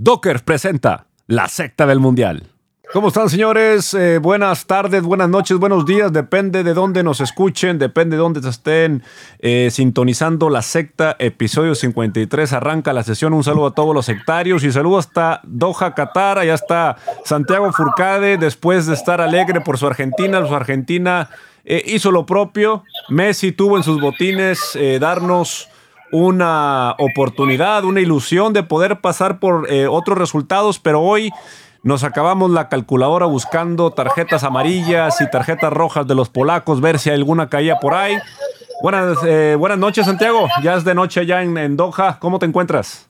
Docker presenta la secta del mundial. ¿Cómo están señores? Eh, buenas tardes, buenas noches, buenos días. Depende de dónde nos escuchen, depende de dónde se estén eh, sintonizando la secta. Episodio 53 arranca la sesión. Un saludo a todos los sectarios y saludo hasta Doha, Qatar. Allá está Santiago Furcade después de estar alegre por su Argentina. Su Argentina eh, hizo lo propio. Messi tuvo en sus botines darnos una oportunidad, una ilusión de poder pasar por eh, otros resultados, pero hoy nos acabamos la calculadora buscando tarjetas amarillas y tarjetas rojas de los polacos, ver si alguna caía por ahí. Buenas, eh, buenas noches, Santiago. Ya es de noche allá en, en Doha. ¿Cómo te encuentras?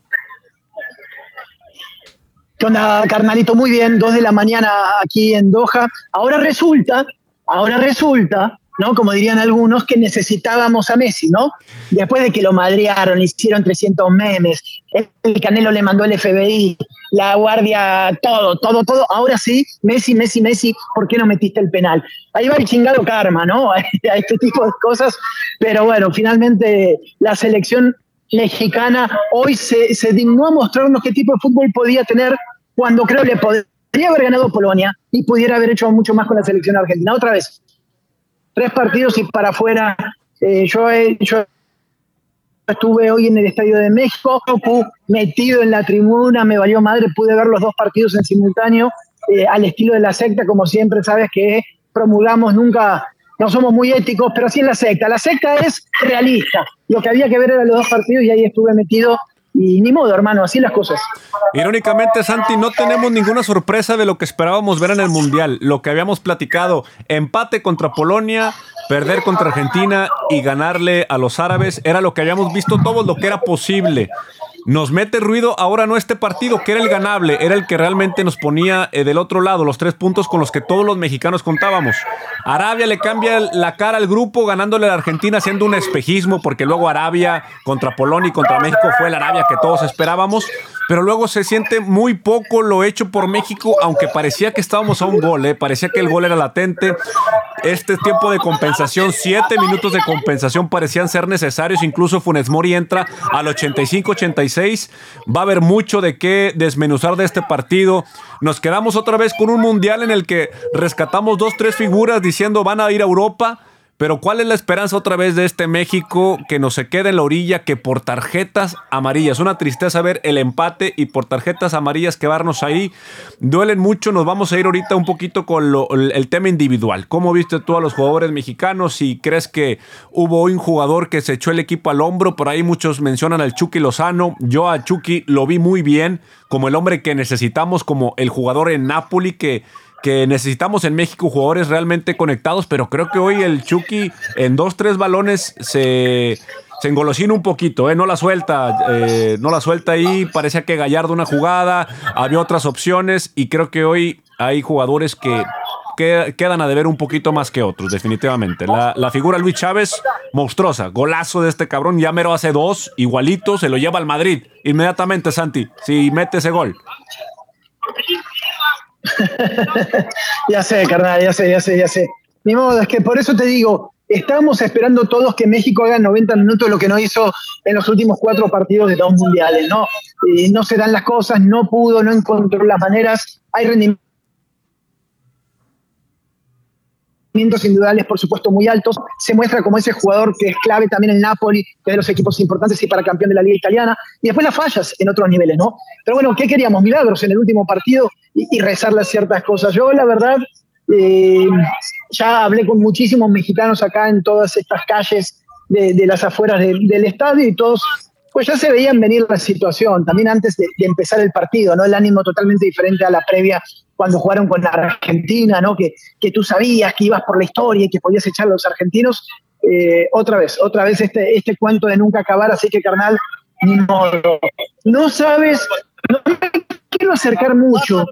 ¿Qué onda, carnalito? Muy bien, dos de la mañana aquí en Doha. Ahora resulta, ahora resulta ¿no? Como dirían algunos, que necesitábamos a Messi, ¿no? Después de que lo madrearon, hicieron 300 memes, el Canelo le mandó el FBI, la guardia, todo, todo, todo. Ahora sí, Messi, Messi, Messi, ¿por qué no metiste el penal? Ahí va el chingado karma, ¿no? A este tipo de cosas. Pero bueno, finalmente la selección mexicana hoy se, se dignó a mostrarnos qué tipo de fútbol podía tener cuando creo le podría haber ganado Polonia y pudiera haber hecho mucho más con la selección argentina. Otra vez, tres partidos y para afuera. Eh, yo, yo estuve hoy en el Estadio de México, metido en la tribuna, me valió madre, pude ver los dos partidos en simultáneo, eh, al estilo de la secta, como siempre, sabes que promulgamos nunca, no somos muy éticos, pero sí en la secta. La secta es realista. Lo que había que ver eran los dos partidos y ahí estuve metido y ni modo, hermano, así las cosas. Irónicamente, Santi, no tenemos ninguna sorpresa de lo que esperábamos ver en el Mundial. Lo que habíamos platicado, empate contra Polonia, perder contra Argentina y ganarle a los árabes, era lo que habíamos visto todo lo que era posible. Nos mete ruido ahora no este partido, que era el ganable, era el que realmente nos ponía eh, del otro lado, los tres puntos con los que todos los mexicanos contábamos. Arabia le cambia la cara al grupo ganándole a la Argentina haciendo un espejismo, porque luego Arabia contra Polonia y contra México fue la Arabia que todos esperábamos, pero luego se siente muy poco lo hecho por México, aunque parecía que estábamos a un gol, eh, parecía que el gol era latente. Este tiempo de compensación, siete minutos de compensación parecían ser necesarios, incluso Funes Mori entra al 85-86 Va a haber mucho de qué desmenuzar de este partido. Nos quedamos otra vez con un mundial en el que rescatamos dos, tres figuras diciendo van a ir a Europa pero ¿cuál es la esperanza otra vez de este México que no se quede en la orilla que por tarjetas amarillas? Una tristeza ver el empate y por tarjetas amarillas quedarnos ahí. Duelen mucho, nos vamos a ir ahorita un poquito con el, tema individual. ¿Cómo viste tú a los jugadores mexicanos? Si crees que hubo un jugador que se echó el equipo al hombro, por ahí muchos mencionan al Chucky Lozano. Yo a Chucky lo vi muy bien, como el hombre que necesitamos, como el jugador en Napoli que que necesitamos en México jugadores realmente conectados, pero creo que hoy el Chucky en dos, tres balones se, engolosina un poquito, ¿eh? no la suelta, eh, no la suelta ahí, parecía que Gallardo una jugada, había otras opciones y creo que hoy hay jugadores que, quedan a deber un poquito más que otros, definitivamente. La, la, figura Luis Chávez, monstruosa, golazo de este cabrón, ya mero hace dos, igualito, se lo lleva al Madrid, inmediatamente Santi, si mete ese gol. ya sé, carnal, ya sé, ya sé, ya sé. Ni modo, es que por eso te digo, estamos esperando todos que México haga 90 minutos lo que no hizo en los últimos cuatro partidos de dos mundiales, ¿no? no se dan las cosas, no pudo, no encontró las maneras, hay rendimientos individuales, por supuesto, muy altos. Se muestra como ese jugador que es clave también en Napoli, que es de los equipos importantes y para campeón de la Liga Italiana. Y después las fallas en otros niveles, ¿no? Pero bueno, ¿qué queríamos? Milagros en el último partido y, rezarle ciertas cosas. Yo, la verdad, eh, ya hablé con muchísimos mexicanos acá en todas estas calles de, las afueras del estadio y todos pues ya se veían venir la situación, también antes de, empezar el partido, ¿no? El ánimo totalmente diferente a la previa cuando jugaron con la Argentina, ¿no? Que, que tú sabías que ibas por la historia y que podías echar a los argentinos. Eh, otra vez, otra vez este, este cuento de nunca acabar, así que carnal, modo. No sabes, no me quiero acercar mucho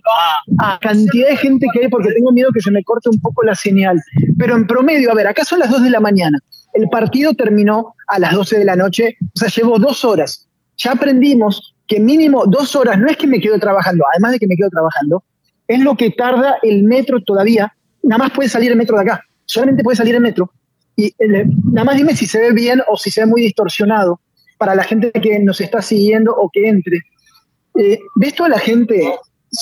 a cantidad de gente que hay porque tengo miedo que se me corte un poco la señal. Pero en promedio, a ver, acá son las 2 de la mañana. El partido terminó a las 12 de la noche, o sea, llevó dos horas. Ya aprendimos que mínimo dos horas, no es que me quedo trabajando, además de que me quedo trabajando, es lo que tarda el metro todavía. Nada más puede salir el metro de acá, solamente puede salir el metro. Y eh, nada más dime si se ve bien o si se ve muy distorsionado para la gente que nos está siguiendo o que entre. eh, ves toda la gente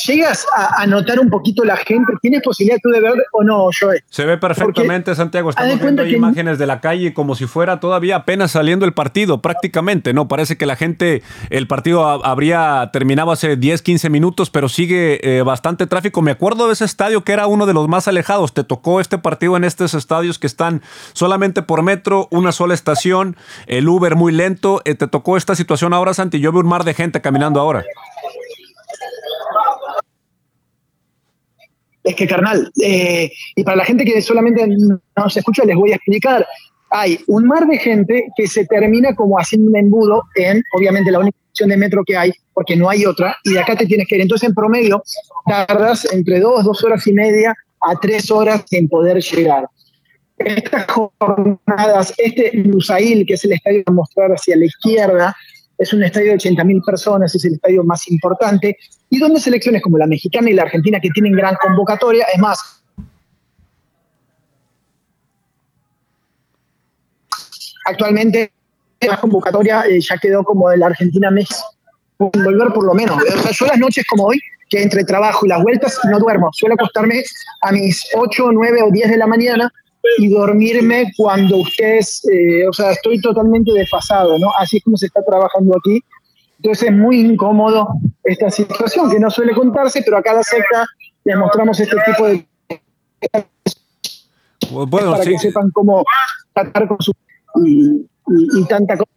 ¿Llegas a, notar un poquito la gente? ¿Tienes posibilidad tú de ver o no? Se ve perfectamente, Santiago. Estamos viendo imágenes de la calle como si fuera todavía apenas saliendo el partido, prácticamente, ¿no? Parece que la gente, el partido habría terminado hace 10, 15 minutos, pero sigue eh, bastante tráfico. Me acuerdo de ese estadio que era uno de los más alejados. Te tocó este partido en estos estadios que están solamente por metro, una sola estación, el Uber muy lento. Eh, te tocó esta situación ahora, Santi. Yo veo un mar de gente caminando ahora. Es que, carnal, eh, y para la gente que solamente no se escucha, les voy a explicar. Hay un mar de gente que se termina como haciendo un embudo en, obviamente, la única opción de metro que hay, porque no hay otra, y de acá te tienes que ir. Entonces, en promedio, tardas entre dos, dos horas y media a tres horas en poder llegar. Estas jornadas, este Lusail, que es el estadio a mostrar hacia la izquierda, es un estadio de 80.000 personas, es el estadio más importante, y donde selecciones como la mexicana y la argentina, que tienen gran convocatoria, es más, actualmente la convocatoria eh, ya quedó como de la Argentina-México, volver por lo menos. O sea, yo las noches como hoy, que entre trabajo y las vueltas no duermo, suelo acostarme a mis 8, 9 o 10 de la mañana y dormirme cuando ustedes, eh, o sea, estoy totalmente desfasado, ¿no? Así es como se está trabajando aquí. Entonces es muy incómodo esta situación que no suele contarse, pero a cada secta les mostramos este tipo de... Bueno, para que sepan cómo tratar con su... y, y tanta cosa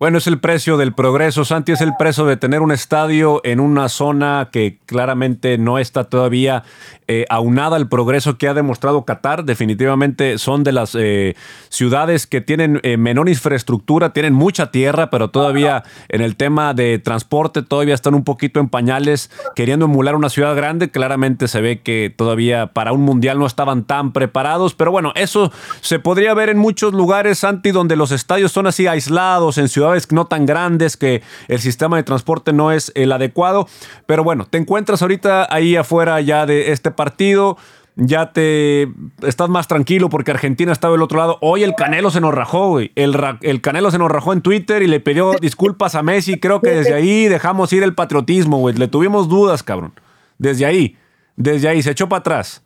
bueno, es el precio del progreso, Santi, es el precio de tener un estadio en una zona que claramente no está todavía eh, aunada al progreso que ha demostrado Qatar. Definitivamente son de las eh, ciudades que tienen eh, menor infraestructura, tienen mucha tierra, pero todavía en el tema de transporte todavía están un poquito en pañales, queriendo emular una ciudad grande. Claramente se ve que todavía para un mundial no estaban tan preparados, pero bueno, eso se podría ver en muchos lugares, Santi, donde los estadios son así aislados, en ciudades no tan grandes, que el sistema de transporte no es el adecuado. Pero bueno, te encuentras ahorita ahí afuera ya de este partido ya te estás más tranquilo porque Argentina estaba del otro lado. Hoy el Canelo se nos rajó, güey. El, el, Canelo se nos rajó en Twitter y le pidió disculpas a Messi. Creo que desde ahí dejamos ir el patriotismo, güey. Le tuvimos dudas, cabrón. Desde ahí, desde ahí, se echó para atrás.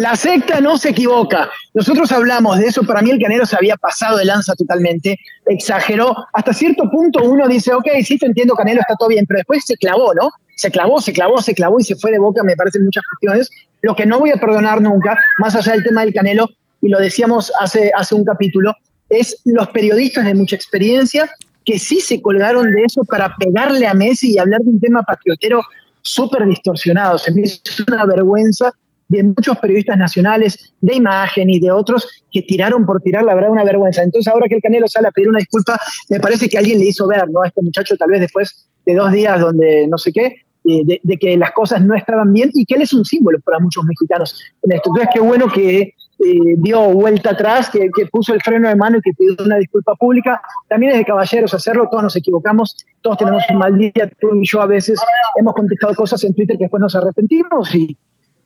La secta no se equivoca. Nosotros hablamos de eso, para mí el Canelo se había pasado de lanza totalmente, exageró. Hasta cierto punto uno dice, ok, sí te entiendo, Canelo está todo bien, pero después se clavó, ¿no? Se clavó, se clavó, se clavó y se fue de boca, me parecen muchas cuestiones. Lo que no voy a perdonar nunca, más allá del tema del Canelo, y lo decíamos hace, hace un capítulo, es los periodistas de mucha experiencia que sí se colgaron de eso para pegarle a Messi y hablar de un tema patriotero súper distorsionado. Se me una vergüenza de muchos periodistas nacionales, de imagen y de otros que tiraron por tirar, la verdad, una vergüenza. Entonces, ahora que el Canelo sale a pedir una disculpa, me parece que alguien le hizo ver, ¿no? A este muchacho, tal vez después de dos días donde no sé qué, eh, de, que las cosas no estaban bien y que él es un símbolo para muchos mexicanos en esto. Entonces, qué bueno que eh, dio vuelta atrás, que, que, puso el freno de mano y que pidió una disculpa pública. También es de caballeros hacerlo, todos nos equivocamos, todos tenemos un mal día, tú y yo a veces hemos contestado cosas en Twitter que después nos arrepentimos y,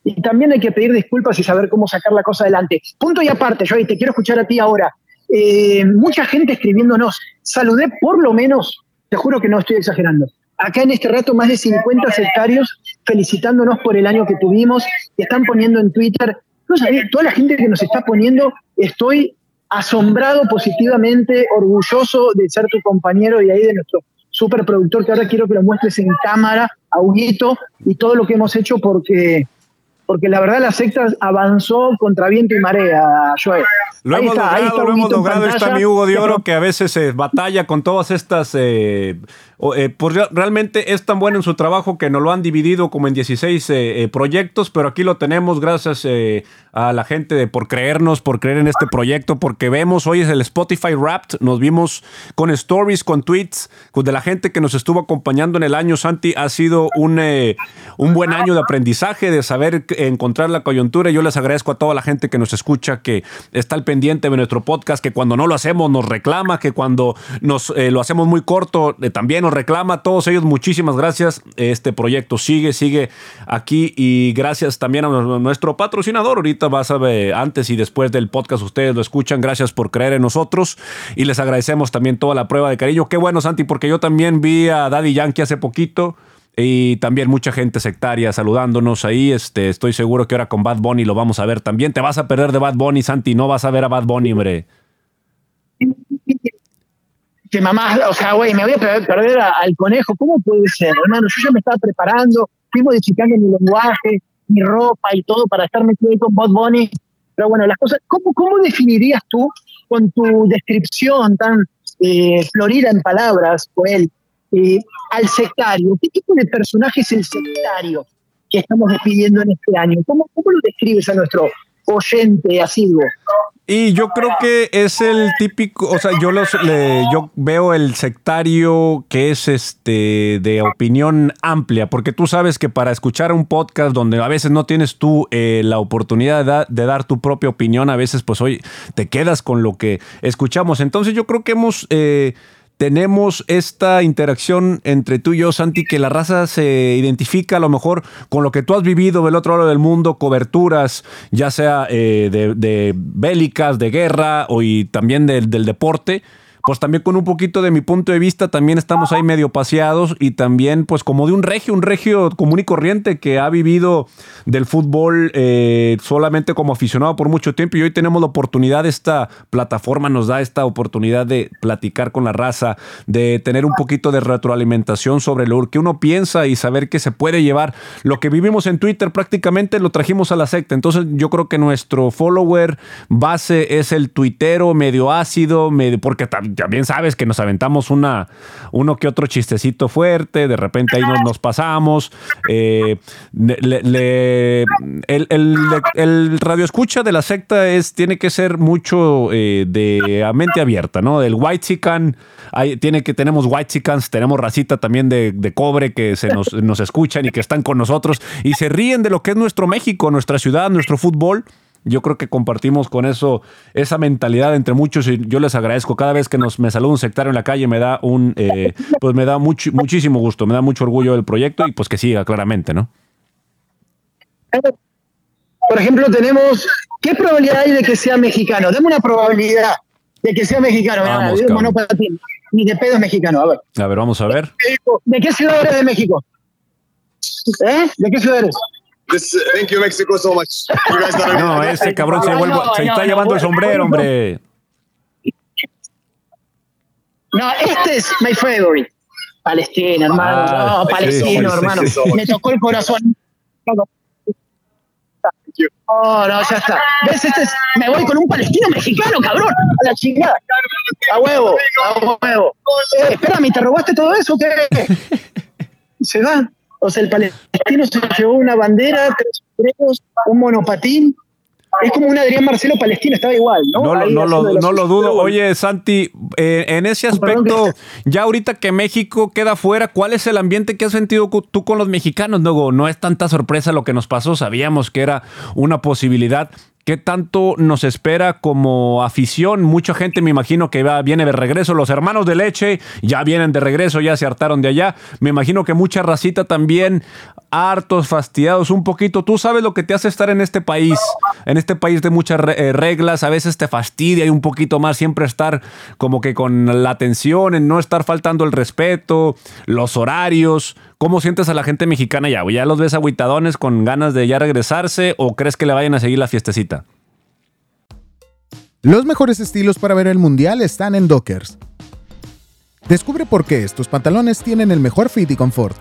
y también hay que pedir disculpas y saber cómo sacar la cosa adelante. Punto y aparte, Joey, te quiero escuchar a ti ahora. Eh, mucha gente escribiéndonos, saludé por lo menos, te juro que no estoy exagerando, acá en este rato más de 50 sectarios felicitándonos por el año que tuvimos, están poniendo en Twitter, no sé, toda la gente que nos está poniendo, estoy asombrado positivamente, orgulloso de ser tu compañero y ahí de nuestro superproductor que ahora quiero que lo muestres en cámara, a Huguito, y todo lo que hemos hecho porque porque la verdad la secta avanzó contra viento y marea, Joel. Lo hemos logrado, lo hemos logrado. Está mi Hugo de Oro que a veces se batalla con todas estas eh, eh, pues realmente es tan bueno en su trabajo que nos lo han dividido como en 16 eh, eh, proyectos, pero aquí lo tenemos gracias a la gente de por creernos, por creer en este proyecto, porque vemos, hoy es el Spotify Wrapped, nos vimos con stories, con tweets, de la gente que nos estuvo acompañando en el año, Santi, ha sido un, un buen año de aprendizaje, de saber encontrar la coyuntura. Yo les agradezco a toda la gente que nos escucha, que está al pendiente de nuestro podcast, que cuando no lo hacemos nos reclama, que cuando nos eh, lo hacemos muy corto eh, también nos reclama. Todos ellos, muchísimas gracias. Este proyecto sigue, sigue aquí y gracias también a nuestro patrocinador. Ahorita vas a ver, antes y después del podcast, ustedes lo escuchan. Gracias por creer en nosotros y les agradecemos también toda la prueba de cariño. Qué bueno, Santi, porque yo también vi a Daddy Yankee hace poquito. Y también mucha gente sectaria saludándonos ahí. Este, estoy seguro que ahora con Bad Bunny lo vamos a ver también. Te vas a perder de Bad Bunny, Santi. No vas a ver a Bad Bunny, hombre. Que mamá, o sea, güey, me voy a perder al conejo. ¿Cómo puede ser, hermano? Yo ya me estaba preparando, fui modificando mi lenguaje, mi ropa y todo para estar metido con Bad Bunny. Pero bueno, las cosas, ¿cómo, cómo definirías tú con tu descripción tan eh, florida en palabras, Joel, eh, al sectario. ¿Qué tipo de personaje es el sectario que estamos despidiendo en este año? ¿Cómo, cómo lo describes a nuestro oyente asiduo? Y yo creo que es el típico, o sea, yo los yo veo el sectario que es este de opinión amplia, porque tú sabes que para escuchar un podcast donde a veces no tienes tú eh, la oportunidad de, dar tu propia opinión, a veces pues hoy te quedas con lo que escuchamos. Entonces yo creo que hemos eh, tenemos esta interacción entre tú y yo, Santi, que la raza se identifica a lo mejor con lo que tú has vivido del otro lado del mundo, coberturas, ya sea eh, de, bélicas, de guerra o también del deporte pues también con un poquito de mi punto de vista, también estamos ahí medio paseados y también pues como de un regio, un regio común y corriente que ha vivido del fútbol eh, solamente como aficionado por mucho tiempo y hoy tenemos la oportunidad, esta plataforma nos da esta oportunidad de platicar con la raza, de tener un poquito de retroalimentación sobre lo que uno piensa y saber que se puede llevar. Lo que vivimos en Twitter prácticamente lo trajimos a la secta, entonces yo creo que nuestro follower base es el tuitero medio ácido, medio, porque también también sabes que nos aventamos una, uno que otro chistecito fuerte, de repente ahí nos, pasamos. Eh, el, radio escucha de la secta es, tiene que ser mucho eh, de mente abierta, ¿no? El white chican, tiene que, tenemos white chicans, tenemos racita también de, de cobre que se nos, nos escuchan y que están con nosotros y se ríen de lo que es nuestro México, nuestra ciudad, nuestro fútbol. Yo creo que compartimos con eso esa mentalidad entre muchos y yo les agradezco. Cada vez que nos me saluda un sectario en la calle me da un eh, pues me da mucho, muchísimo gusto, me da mucho orgullo del proyecto y pues que siga claramente, ¿no? Por ejemplo, tenemos ¿qué probabilidad hay de que sea mexicano? Dame una probabilidad de que sea mexicano. Vamos, Ni de pedo mexicano, a ver. A ver, vamos a ver. ¿De qué ciudad eres de México? ¿Eh? ¿De qué ciudad eres? Thank you, Mexico, so much. no, ese cabrón se, vuelve, se está llevando el sombrero, hombre. No, este es my favorite. Palestina, hermano. Ah, no, palestino, hermano. Me tocó el corazón. Oh, no, ya está. ¿Ves? Este es, me voy con un palestino mexicano, cabrón. A la chingada. A huevo, a huevo. Eh, espérame, ¿te robaste todo eso? ¿Qué? Se va. O sea, el palestino se llevó una bandera, tres premios, un monopatín. Es como un Adrián Marcelo palestino, estaba igual, ¿no? No, lo, dudo. Oye, Santi, eh, en ese aspecto, ya ahorita que México queda fuera, ¿cuál es el ambiente que has sentido tú con los mexicanos? Luego, no es tanta sorpresa lo que nos pasó, sabíamos que era una posibilidad, ¿Qué tanto nos espera como afición? Mucha gente me imagino que va, viene de regreso. Los hermanos de leche ya vienen de regreso, ya se hartaron de allá. Me imagino que mucha racita también, hartos, fastidiados un poquito. Tú sabes lo que te hace estar en este país, en este país de muchas eh, reglas. A veces te fastidia y un poquito más siempre estar como que con la atención, en no estar faltando el respeto, los horarios. ¿Cómo sientes a la gente mexicana ya? ¿Ya los ves aguitadones con ganas de ya regresarse o crees que le vayan a seguir la fiestecita? Los mejores estilos para ver el mundial están en Dockers. Descubre por qué estos pantalones tienen el mejor fit y confort.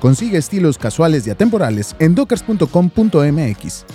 Consigue estilos casuales y atemporales en dockers.com.mx.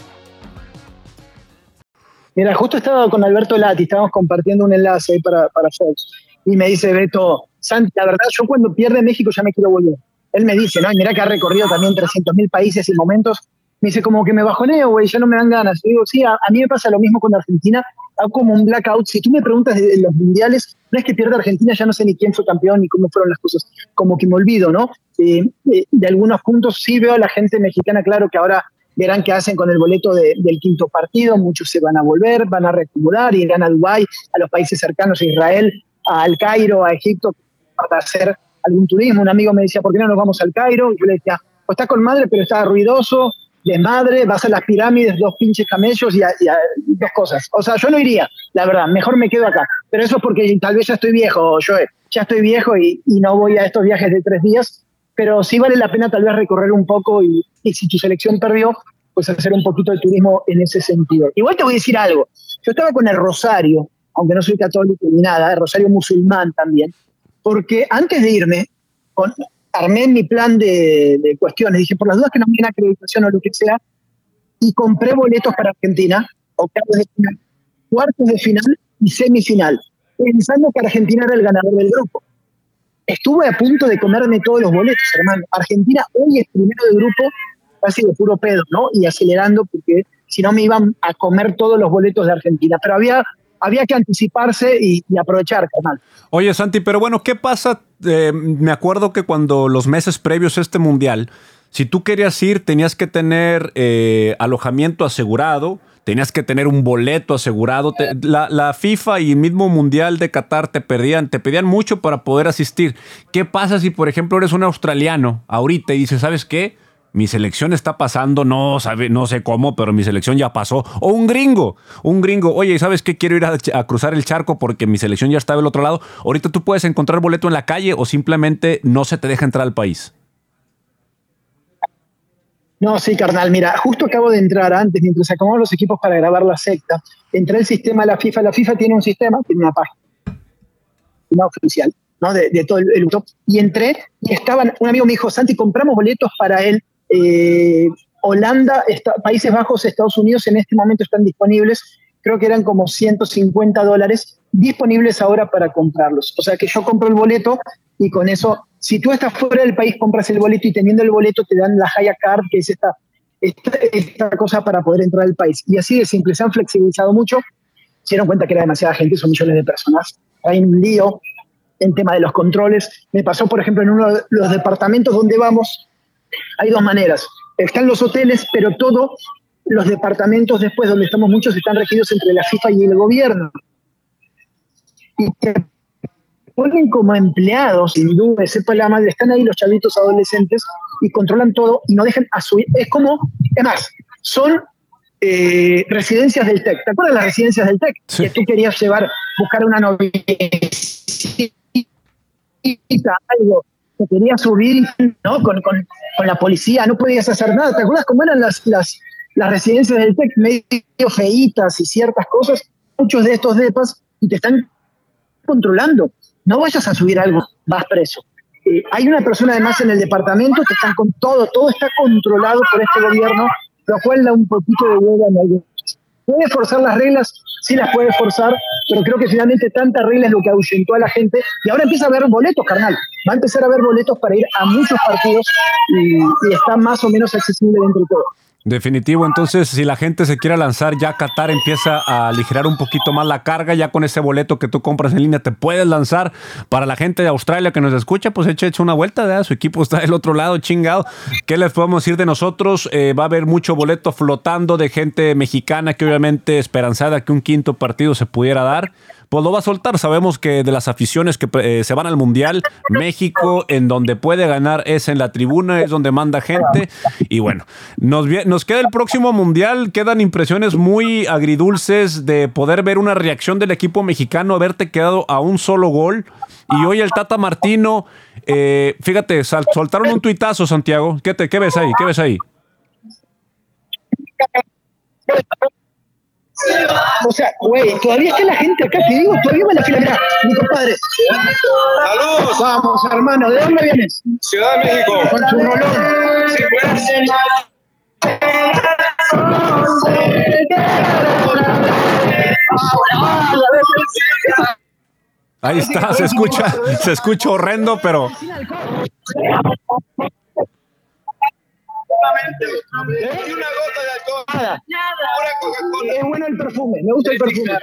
Mira, justo estaba con Alberto Lati, estábamos compartiendo un enlace ahí para, para Fox, y me dice Beto, Santi, la verdad, yo cuando pierde México ya me quiero volver. Él me dice, ¿no? Y mira que ha recorrido también 300.000 países y momentos. Me dice, como que me bajoneo, güey, ya no me dan ganas. Yo digo, sí, a, mí me pasa lo mismo con Argentina. Hago como un blackout. Si tú me preguntas de, los mundiales, no es que pierda Argentina, ya no sé ni quién fue campeón ni cómo fueron las cosas. Como que me olvido, ¿no? Eh, eh, de algunos puntos sí veo a la gente mexicana, claro que ahora verán qué hacen con el boleto del quinto partido, muchos se van a volver, van a reacumular, irán a Dubái, a los países cercanos a Israel, al Cairo, a Egipto, para hacer algún turismo. Un amigo me decía, ¿por qué no nos vamos al Cairo? yo le decía, pues está con madre, pero está ruidoso, desmadre, vas a las pirámides, dos pinches camellos y, dos cosas. O sea, yo no iría, la verdad, mejor me quedo acá. Pero eso es porque tal vez ya estoy viejo, yo ya estoy viejo y, no voy a estos viajes de tres días, pero sí vale la pena tal vez recorrer un poco y, si tu selección perdió, pues hacer un poquito de turismo en ese sentido. Igual te voy a decir algo, yo estaba con el Rosario, aunque no soy católico ni nada, el Rosario musulmán también, porque antes de irme, con, armé mi plan de, cuestiones. Dije, por las dudas que no me den acreditación o lo que sea, y compré boletos para Argentina, octavos de final, cuartos de final y semifinal, pensando que Argentina era el ganador del grupo. Estuve a punto de comerme todos los boletos, hermano. Argentina hoy es primero de grupo, casi de puro pedo, ¿no? Y acelerando, porque si no me iban a comer todos los boletos de Argentina. Pero había había que anticiparse y, aprovechar, carnal. Oye, Santi, pero bueno, ¿qué pasa? Eh, me acuerdo que cuando los meses previos a este mundial, si tú querías ir, tenías que tener eh, alojamiento asegurado, tenías que tener un boleto asegurado. la, la, FIFA y el mismo Mundial de Qatar te pedían, te pedían mucho para poder asistir. ¿Qué pasa si, por ejemplo, eres un australiano ahorita y dices, ¿sabes qué? Mi selección está pasando, no, sabe, no sé cómo, pero mi selección ya pasó. O un gringo, un gringo, oye, ¿sabes qué? Quiero ir a, cruzar el charco porque mi selección ya está del otro lado. Ahorita tú puedes encontrar boleto en la calle o simplemente no se te deja entrar al país. No, sí, carnal, mira, justo acabo de entrar antes, mientras acomodamos los equipos para grabar la secta, entré el sistema de la FIFA. La FIFA tiene un sistema, tiene una página una oficial, ¿no? De, todo el, el, y entré y estaban, un amigo me dijo, Santi, compramos boletos para él eh, Holanda, Países Bajos, Estados Unidos en este momento están disponibles, creo que eran como 150 dólares disponibles ahora para comprarlos. O sea que yo compro el boleto y con eso, si tú estás fuera del país, compras el boleto y teniendo el boleto te dan la Haya Card, que es esta, esta, cosa para poder entrar al país. Y así de simple, se han flexibilizado mucho, se dieron cuenta que era demasiada gente, son millones de personas. Hay un lío en tema de los controles. Me pasó, por ejemplo, en uno de los departamentos donde vamos, hay dos maneras. Están los hoteles, pero todos los departamentos después, donde estamos muchos, están regidos entre la FIFA y el gobierno. Y te ponen como empleados, sin duda, sepa la madre, están ahí los chavitos adolescentes y controlan todo y no dejan a su... Es como, es más, son eh, residencias del TEC. ¿Te acuerdas las residencias del TEC? Que tú querías llevar, buscar una novia algo te quería subir ¿no? Con, con, con, la policía, no podías hacer nada. ¿Te acuerdas cómo eran las, las, las residencias del TEC? Medio feitas y ciertas cosas. Muchos de estos depas y te están controlando. No vayas a subir algo, vas preso. Eh, hay una persona además en el departamento que están con todo, todo está controlado por este gobierno, lo cual da un poquito de hueva en algunos. Puede forzar las reglas, sí las puede forzar, pero creo que finalmente tanta regla es lo que ahuyentó a la gente y ahora empieza a haber boletos, carnal. Va a empezar a haber boletos para ir a muchos partidos y, y está más o menos accesible dentro de todo. Definitivo, entonces si la gente se quiere lanzar, ya Qatar empieza a aligerar un poquito más la carga, ya con ese boleto que tú compras en línea te puedes lanzar. Para la gente de Australia que nos escucha, pues eche, hecho una vuelta, su equipo está del otro lado, chingado. ¿Qué les podemos decir de nosotros? Eh, va a haber mucho boleto flotando de gente mexicana que obviamente esperanzada que un quinto partido se pudiera dar pues lo va a soltar. Sabemos que de las aficiones que eh, se van al Mundial, México, en donde puede ganar es en la tribuna, es donde manda gente. Y bueno, nos, nos queda el próximo Mundial, quedan impresiones muy agridulces de poder ver una reacción del equipo mexicano, haberte quedado a un solo gol. Y hoy el Tata Martino, eh, fíjate, soltaron un tuitazo, Santiago. ¿Qué, te, ¿Qué ves ahí? ¿Qué ves ahí? O sea, güey, todavía está la gente acá, te digo, todavía va la fila. Mi compadre. ¡Saludos! Vamos, hermano, ¿de dónde vienes? Ciudad de México. Con su rolón. Sí, pues. Ahí está, se escucha, se escucha horrendo, pero Hay una gota de alcohol. Nada. Nada. Coca-Cola. Es bueno el perfume, me gusta el perfume.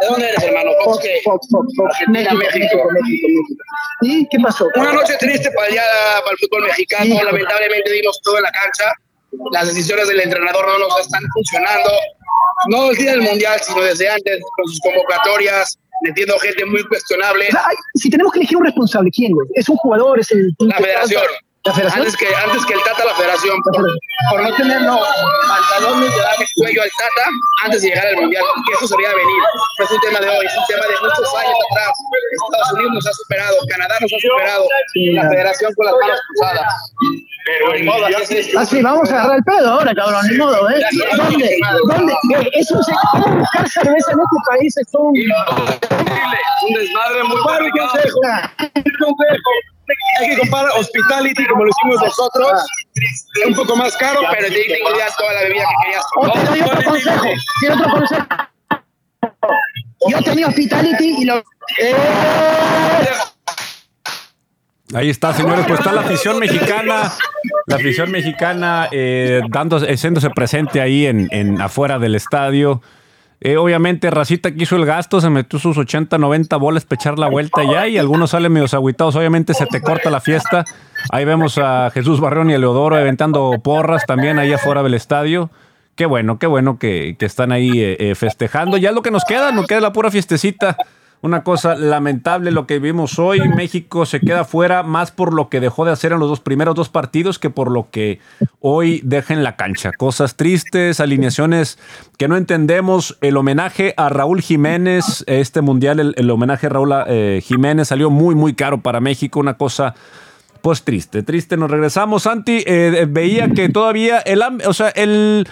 ¿De dónde eres, hermano? Fox, Fox, Fox, Fox. México, México, México, México. ¿Y qué pasó? Una noche triste para, allá, para el fútbol mexicano. Lamentablemente vimos todo en la cancha. las decisiones del entrenador no nos están funcionando, no el día del mundial, sino desde antes, con sus convocatorias, metiendo gente muy cuestionable. si tenemos que elegir un responsable, ¿quién, güey? ¿Es un jugador? ¿Es el La federación. Antes que, antes que el Tata, la federación, por, por no tener los pantalones de darle cuello al Tata antes de llegar al Mundial, que eso sería venir. No es un tema de hoy, es un tema de muchos años atrás. Estados Unidos nos ha superado, Canadá nos ha superado, la federación con las manos cruzadas. Pero ni modo, así es. Así, vamos a agarrar el pedo ahora, cabrón, ni modo, ¿eh? ¿Dónde? ¿Dónde? Es un secreto buscar cerveza en este país, es un... Un desmadre muy complicado. Hay que comprar hospitality como lo hicimos nosotros. Es un poco más caro, Pero pero te tengo ya toda la bebida que querías. O te doy otro consejo, tiene otro consejo. Yo tenía hospitality y lo... Ahí está, señores. Pues está la afición mexicana, la afición mexicana eh, dando, haciéndose presente ahí en, en afuera del estadio. Eh, obviamente, Racita que hizo el gasto, se metió sus 80, 90 bolas para echar la vuelta ya y algunos salen medio agüitados. Obviamente se te corta la fiesta. Ahí vemos a Jesús Barrión y a Leodoro aventando porras también ahí afuera del estadio. Qué bueno, qué bueno que, que están ahí eh, eh, festejando. Ya es lo que nos queda, nos queda la pura fiestecita. Una cosa lamentable lo que vimos hoy. México se queda fuera más por lo que dejó de hacer en los dos primeros dos partidos que por lo que hoy deja en la cancha. Cosas tristes, alineaciones que no entendemos. El homenaje a Raúl Jiménez, este mundial, el, el homenaje a Raúl eh, Jiménez salió muy, muy caro para México. Una cosa pues triste, triste. Nos regresamos. Santi, eh, veía que todavía el, o sea, el,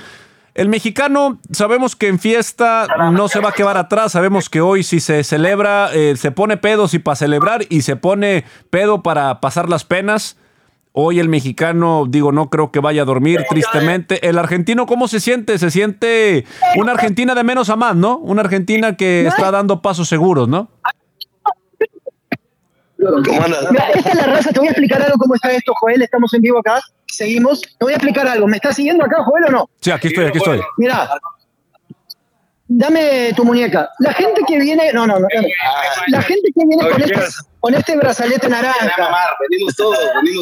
el mexicano, sabemos que en fiesta no se va a quedar atrás. Sabemos que hoy si se celebra, eh, se pone pedo y para celebrar y se pone pedo para pasar las penas. Hoy el mexicano, digo, no creo que vaya a dormir, tristemente. El argentino, ¿cómo se siente? Se siente una Argentina de menos a más, ¿no? Una Argentina que está dando pasos seguros, ¿no? ¿Cómo andas? Mira, esta es la raza, te voy a explicar algo cómo está esto, Joel, estamos en vivo acá, seguimos. Te voy a explicar algo, ¿me estás siguiendo acá, Joel, o no? Sí, aquí estoy, aquí estoy. Mira, dame tu muñeca. La gente que viene, no, no, no, no. la gente que viene con este, con este brazalete naranja,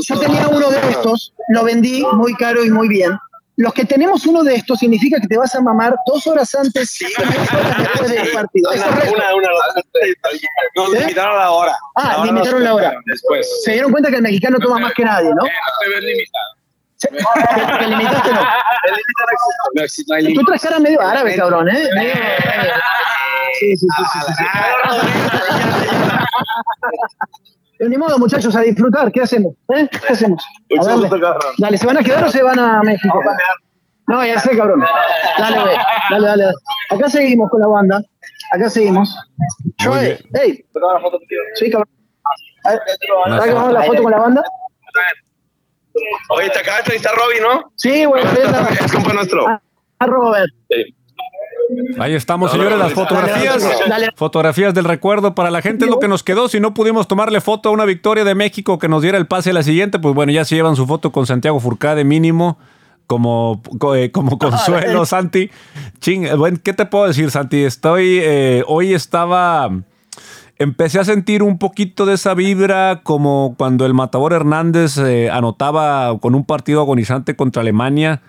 yo tenía uno de estos, lo vendí muy caro y muy bien. Los que tenemos uno de estos significa que te vas a mamar dos horas antes dos horas después del partido. ¿Es correcto? Una, una, Nos ¿Eh? limitaron la hora. Ah, limitaron la hora. Después. Se dieron cuenta que el mexicano toma más que nadie, ¿no? No te ves limitado. Limitaste, no. No existe, no hay Tú traes cara medio árabe, cabrón, ¿eh? Medio- Sí, sí, sí, sí, sí, sí. Pero ni modo, muchachos, a disfrutar. ¿Qué hacemos? ¿Eh? ¿Qué hacemos? A darle. Dale, ¿se van a quedar o se van a México? No, ya sé, cabrón. Dale. Dale, dale, dale. Acá seguimos con la banda. Acá seguimos. Joey, hey. Sí, cabrón. A ver, ¿Sabes que vamos a la foto con la banda? Oye, te acabas de entrevistar a Robby, ¿no? Sí, güey. Es compa nuestro. A Robert. Ahí estamos, señores, las fotografías. Fotografías del recuerdo para la gente es lo que nos quedó. Si no pudimos tomarle foto a una victoria de México que nos diera el pase a la siguiente, pues bueno, ya se llevan su foto con Santiago Furcade mínimo. Como, co- eh, como consuelo, Santi. Ching, bueno, ¿qué te puedo decir, Santi? Estoy, eh, hoy estaba, empecé a sentir un poquito de esa vibra como cuando el Matador Hernández eh, anotaba con un partido agonizante contra Alemania.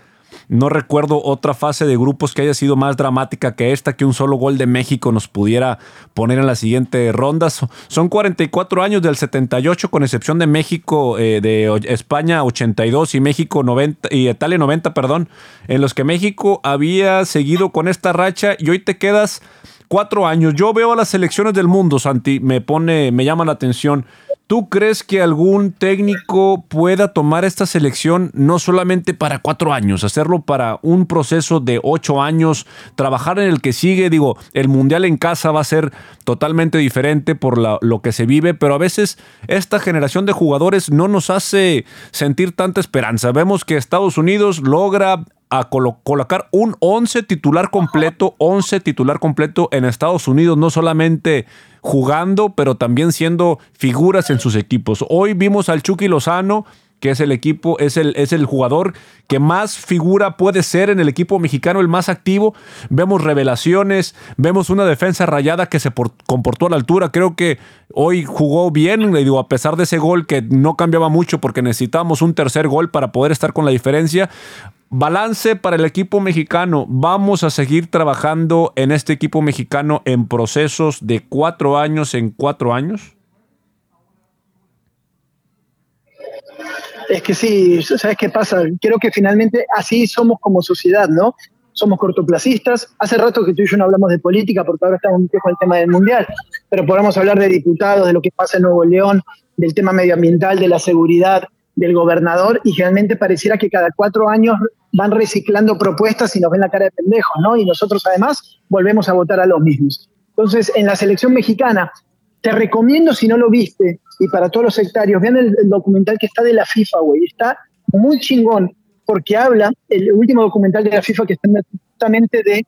No recuerdo otra fase de grupos que haya sido más dramática que esta, que un solo gol de México nos pudiera poner en la siguiente ronda. So- Son 44 años del 78, con excepción de México, eh, de España 82 y México 90, y Italia 90, perdón, en los que México había seguido con esta racha y hoy te quedas cuatro años. Yo veo a las selecciones del mundo, Santi, me pone, me llama la atención. ¿Tú crees que algún técnico pueda tomar esta selección no solamente para cuatro años, hacerlo para un proceso de ocho años, trabajar en el que sigue? Digo, el mundial en casa va a ser totalmente diferente por lo que se vive, pero a veces esta generación de jugadores no nos hace sentir tanta esperanza. Vemos que Estados Unidos logra a colo- colocar un 11 titular completo, 11 titular completo en Estados Unidos, no solamente jugando, pero también siendo figuras en sus equipos. Hoy vimos al Chucky Lozano, que es el equipo, es el, es el jugador que más figura puede ser en el equipo mexicano, el más activo. Vemos revelaciones, vemos una defensa rayada que se por- comportó a la altura. Creo que hoy jugó bien, le digo, a pesar de ese gol que no cambiaba mucho porque necesitábamos un tercer gol para poder estar con la diferencia. Balance para el equipo mexicano. Vamos a seguir trabajando en este equipo mexicano en procesos de cuatro años en cuatro años. Es que sí, ¿sabes qué pasa? Creo que finalmente así somos como sociedad, ¿no? Somos cortoplacistas. Hace rato que tú y yo no hablamos de política porque ahora estamos con el tema del mundial, pero podemos hablar de diputados, de lo que pasa en Nuevo León, del tema medioambiental, de la seguridad, del gobernador, y realmente pareciera que cada cuatro años van reciclando propuestas y nos ven la cara de pendejos, ¿no? Y nosotros además volvemos a votar a los mismos. Entonces, en la selección mexicana, te recomiendo si no lo viste, y para todos los sectarios, vean el, documental que está de la FIFA, güey. Está muy chingón, porque habla, el último documental de la FIFA que está justamente de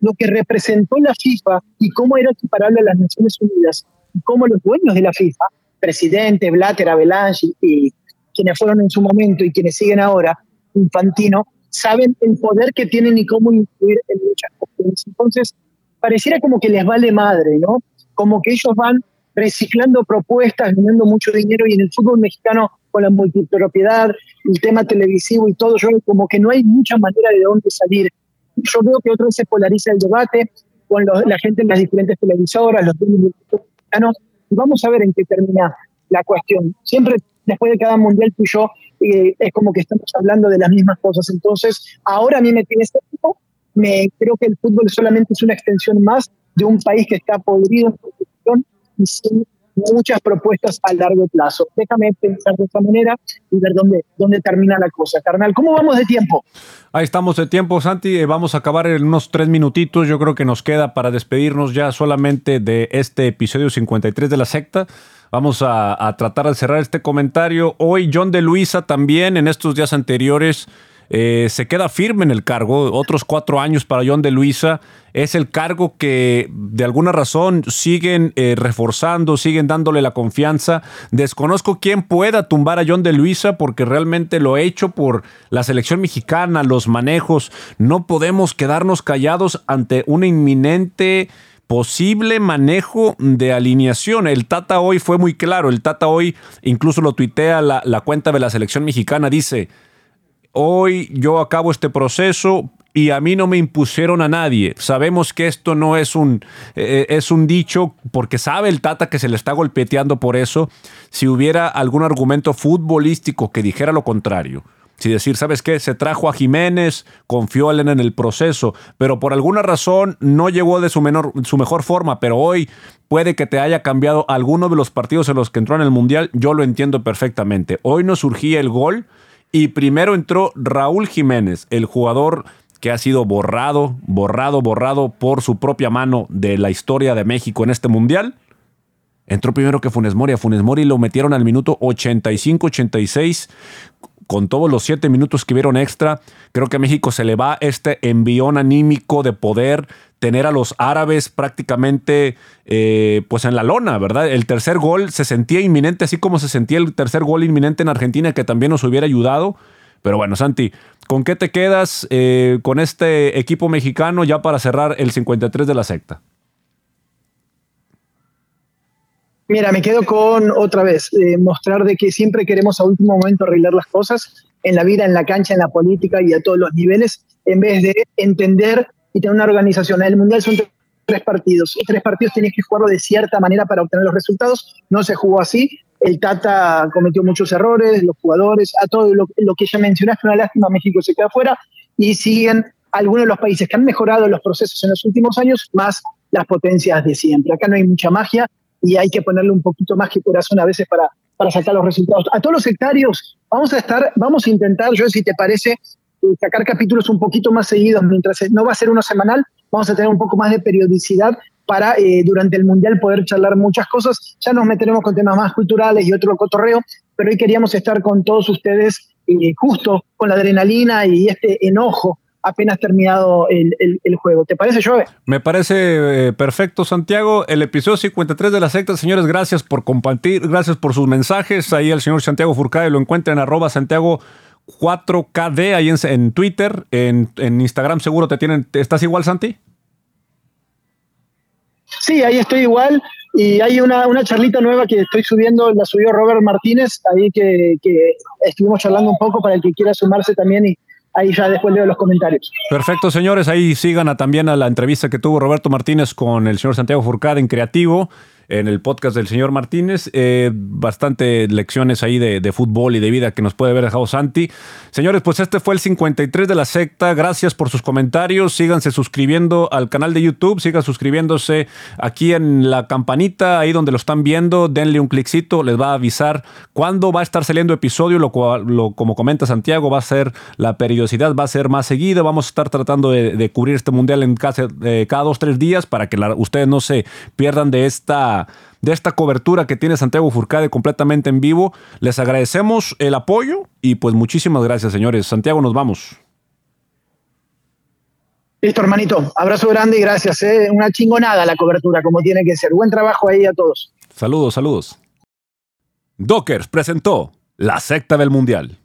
lo que representó la FIFA y cómo era equiparable a las Naciones Unidas, y cómo los dueños de la FIFA, presidente, Blatter, Avalanche y, quienes fueron en su momento y quienes siguen ahora, Infantino, saben el poder que tienen y cómo influir en muchas cuestiones. Entonces, pareciera como que les vale madre, ¿no? Como que ellos van reciclando propuestas, ganando mucho dinero y en el fútbol mexicano con la multipropiedad, el tema televisivo y todo, yo como que no hay mucha manera de dónde salir. Yo veo que otra vez se polariza el debate con la gente en las diferentes televisoras, los mexicanos, y vamos a ver en qué termina la cuestión. Siempre después de cada mundial tú y yo eh, es como que estamos hablando de las mismas cosas. Entonces, ahora a mí me tiene este tipo, me creo que el fútbol solamente es una extensión más de un país que está podrido en corrupción y sin muchas propuestas a largo plazo. Déjame pensar de esta manera y ver dónde, dónde termina la cosa. Carnal, ¿cómo vamos de tiempo? Ahí estamos de tiempo, Santi. Eh, vamos a acabar en unos tres minutitos. Yo creo que nos queda para despedirnos ya solamente de este episodio 53 de la secta. Vamos a, tratar de cerrar este comentario. Hoy John de Luisa también en estos días anteriores eh, se queda firme en el cargo. Otros cuatro años para John de Luisa. Es el cargo que de alguna razón siguen eh, reforzando, siguen dándole la confianza. Desconozco quién pueda tumbar a John de Luisa porque realmente lo he hecho por la selección mexicana, los manejos. No podemos quedarnos callados ante un inminente posible manejo de alineación. El Tata hoy fue muy claro. El Tata hoy incluso lo tuitea la, cuenta de la selección mexicana. Dice, hoy yo acabo este proceso y a mí no me impusieron a nadie. Sabemos que esto no es un, eh, es un dicho porque sabe el Tata que se le está golpeteando por eso. Si hubiera algún argumento futbolístico que dijera lo contrario. Si decir, ¿sabes qué? Se trajo a Jiménez, confió en el proceso, pero por alguna razón no llegó de su, menor, su mejor forma, pero hoy puede que te haya cambiado alguno de los partidos en los que entró en el Mundial, yo lo entiendo perfectamente. Hoy no surgía el gol y primero entró Raúl Jiménez, el jugador que ha sido borrado, borrado, borrado por su propia mano de la historia de México en este mundial. Entró primero que Funes Mori. A Funes Mori lo metieron al minuto 85-86 con todos los siete minutos que vieron extra, creo que a México se le va este envión anímico de poder tener a los árabes prácticamente eh, pues en la lona, ¿verdad? El tercer gol se sentía inminente, así como se sentía el tercer gol inminente en Argentina, que también nos hubiera ayudado. Pero bueno, Santi, ¿con qué te quedas eh, con este equipo mexicano ya para cerrar el 53 de la secta? Mira, me quedo con otra vez, eh, mostrar de que siempre queremos a último momento arreglar las cosas en la vida, en la cancha, en la política y a todos los niveles, en vez de entender y tener una organización. El Mundial son tres partidos. Y tres partidos tienes que jugarlo de cierta manera para obtener los resultados. No se jugó así. El Tata cometió muchos errores, los jugadores, a todo lo, que ya mencionaste, una lástima, México se queda fuera y siguen algunos de los países que han mejorado los procesos en los últimos años, más las potencias de siempre. Acá no hay mucha magia, y hay que ponerle un poquito más que corazón a veces para, para sacar los resultados. A todos los sectarios, vamos a estar, vamos a intentar, yo si te parece, eh, sacar capítulos un poquito más seguidos, mientras no va a ser uno semanal, vamos a tener un poco más de periodicidad para eh, durante el Mundial poder charlar muchas cosas. Ya nos meteremos con temas más culturales y otro cotorreo, pero hoy queríamos estar con todos ustedes eh, justo con la adrenalina y este enojo apenas terminado el, juego. ¿Te parece, Joe? Me parece eh, perfecto, Santiago. El episodio 53 de la secta, señores, gracias por compartir, gracias por sus mensajes. Ahí el señor Santiago Furcade lo encuentra en arroba Santiago 4KD ahí en, Twitter, en, Instagram seguro te tienen. ¿Estás igual, Santi? Sí, ahí estoy igual. Y hay una, una charlita nueva que estoy subiendo, la subió Robert Martínez, ahí que, que estuvimos charlando un poco para el que quiera sumarse también y ahí ya después leo los comentarios. Perfecto, señores. Ahí sigan a, también a la entrevista que tuvo Roberto Martínez con el señor Santiago Furcada en Creativo en el podcast del señor Martínez. Eh, bastante lecciones ahí de, fútbol y de vida que nos puede haber dejado Santi. Señores, pues este fue el 53 de la secta. Gracias por sus comentarios. Síganse suscribiendo al canal de YouTube. Sigan suscribiéndose aquí en la campanita, ahí donde lo están viendo. Denle un cliccito, les va a avisar cuándo va a estar saliendo episodio. Lo, como comenta Santiago, va a ser la periodicidad, va a ser más seguida. Vamos a estar tratando de, cubrir este mundial en cada, eh, cada dos, tres días para que ustedes no se pierdan de esta de esta cobertura que tiene Santiago Furcade completamente en vivo. Les agradecemos el apoyo y pues muchísimas gracias, señores. Santiago, nos vamos. Listo, hermanito. Abrazo grande y gracias. ¿eh? Una chingonada la cobertura, como tiene que ser. Buen trabajo ahí a todos. Saludos, saludos. Dockers presentó la secta del Mundial.